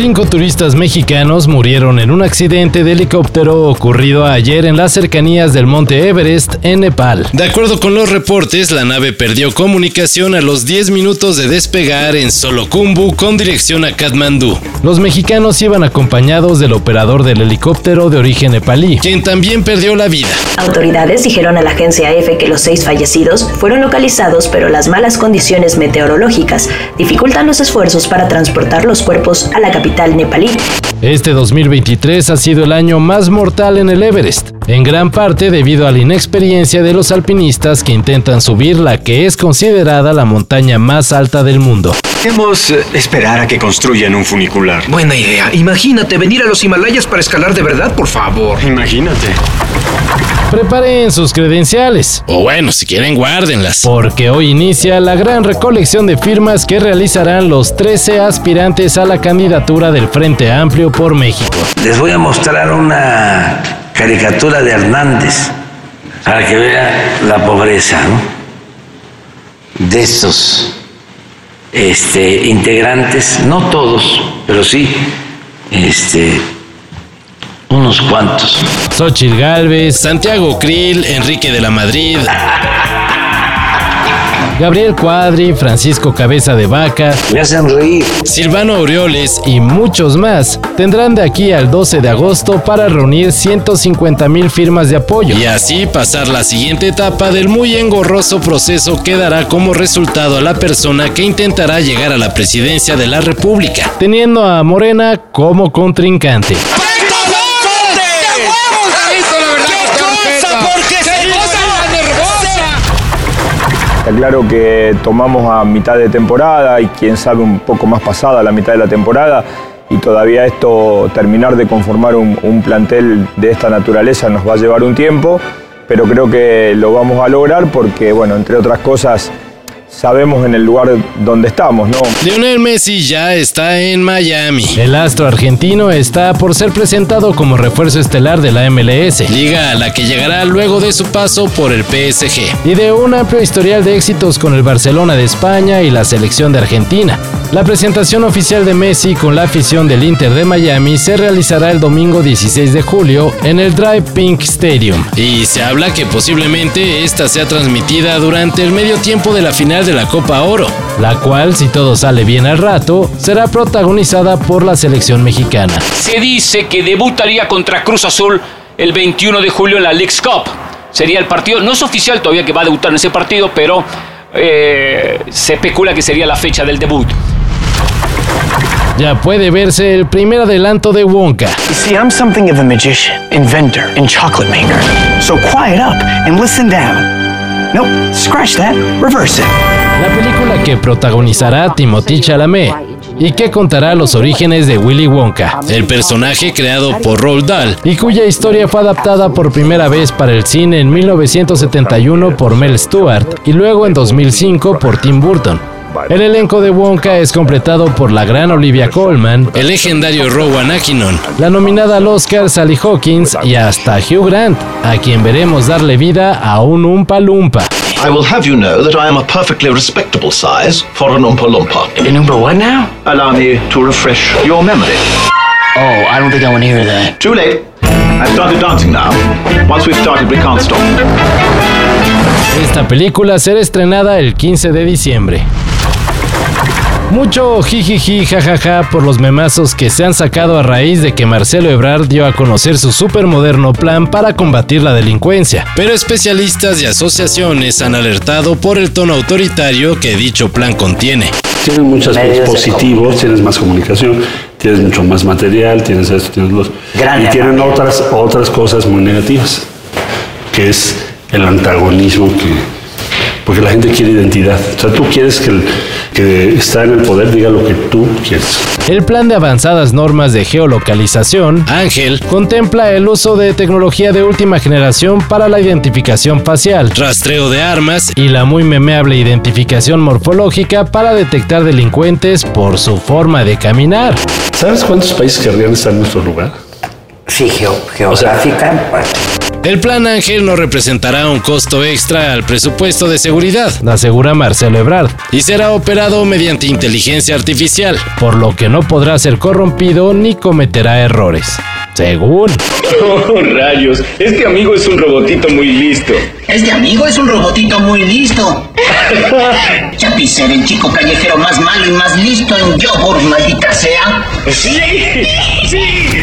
Cinco turistas mexicanos murieron en un accidente de helicóptero ocurrido ayer en las cercanías del monte Everest, en Nepal. De acuerdo con los reportes, la nave perdió comunicación a los 10 minutos de despegar en Solokumbu con dirección a Katmandú. Los mexicanos iban acompañados del operador del helicóptero de origen nepalí, quien también perdió la vida. Autoridades dijeron a la agencia EFE que los seis fallecidos fueron localizados, pero las malas condiciones meteorológicas dificultan los esfuerzos para transportar los cuerpos a la capital Este 2023 ha sido el año más mortal en el Everest, en gran parte debido a la inexperiencia de los alpinistas que intentan subir la que es considerada la montaña más alta del mundo. Debemos eh, esperar a que construyan un funicular. Buena idea. Imagínate venir a los Himalayas para escalar de verdad, por favor. Imagínate. Preparen sus credenciales. O bueno, si quieren, guárdenlas. Porque hoy inicia la gran recolección de firmas que realizarán los 13 aspirantes a la candidatura del Frente Amplio por México. Les voy a mostrar una caricatura de Hernández para que vean la pobreza de estos este, integrantes, no todos, pero sí este, unos cuantos. Xochitl Galvez, Santiago Krill, Enrique de la Madrid, Gabriel Cuadri, Francisco Cabeza de Vaca, Me hacen reír. Silvano Aureoles y muchos más tendrán de aquí al 12 de agosto para reunir 150 mil firmas de apoyo y así pasar la siguiente etapa del muy engorroso proceso que dará como resultado a la persona que intentará llegar a la presidencia de la República, teniendo a Morena como contrincante. Está claro que tomamos a mitad de temporada y quién sabe un poco más pasada la mitad de la temporada y todavía esto, terminar de conformar un, un plantel de esta naturaleza nos va a llevar un tiempo, pero creo que lo vamos a lograr porque, bueno, entre otras cosas, sabemos en el lugar donde estamos, ¿no? Lionel Messi ya está en Miami. El astro argentino está por ser presentado como refuerzo estelar de la MLS, liga a la que llegará luego de su paso por el PSG, y de un amplio historial de éxitos con el Barcelona de España y la selección de Argentina. La presentación oficial de Messi con la afición del Inter de Miami se realizará el domingo 16 de julio en el Drive Pink Stadium. Y se habla que posiblemente esta sea transmitida durante el medio tiempo de la final de la Copa Oro, la cual, si todo sale bien al rato, será protagonizada por la selección mexicana. Se dice que debutaría contra Cruz Azul el 21 de julio en la League's Cup. Sería el partido, no es oficial todavía que va a debutar en ese partido, pero eh, se especula que sería la fecha del debut. Ya puede verse el primer adelanto de Wonka. See, I'm something of a magician, inventor, and chocolate maker. So quiet up and listen down. Nope, scratch that, reverse it. La película que protagonizará Timothy Chalamet y que contará los orígenes de Willy Wonka, el personaje creado por Roald Dahl y cuya historia fue adaptada por primera vez para el cine en 1971 por Mel Stewart y luego en 2005 por Tim Burton. El elenco de Wonka es completado por la gran Olivia Colman, el legendario Rowan Atkinson, la nominada al Oscar Sally Hawkins y hasta Hugh Grant, a quien veremos darle vida a un Umpa Lumpa. I will have you know that I am a perfectly respectable size for an Oompa Loompa. An Oompa what now? Allow me to refresh your memory. Oh, I don't think I want to hear that. Too late. I've started dancing now. Once we've started, we can't stop. Esta película será estrenada el 15 de diciembre. Mucho jijiji jajaja por los memazos que se han sacado a raíz de que Marcelo Ebrard dio a conocer su supermoderno plan para combatir la delincuencia. Pero especialistas y asociaciones han alertado por el tono autoritario que dicho plan contiene. Tienes muchos positivos, tienes más comunicación, tienes mucho más material, tienes esto, tienes los... y tienen otras, otras cosas muy negativas, que es el antagonismo que... Porque la gente quiere identidad. O sea, tú quieres que el que está en el poder diga lo que tú quieres. El plan de avanzadas normas de geolocalización, Ángel, contempla el uso de tecnología de última generación para la identificación facial, rastreo de armas y la muy memeable identificación morfológica para detectar delincuentes por su forma de caminar. ¿Sabes cuántos países querrían estar en nuestro lugar? Sí, geográfica. El plan Ángel no representará un costo extra al presupuesto de seguridad, asegura Marcelo Ebrard, y será operado mediante inteligencia artificial, por lo que no podrá ser corrompido ni cometerá errores. Según. Oh, rayos. Este amigo es un robotito muy listo. Este amigo es un robotito muy listo. Chapicer, el chico callejero más malo y más listo en yogur, maldita sea. Sí, sí.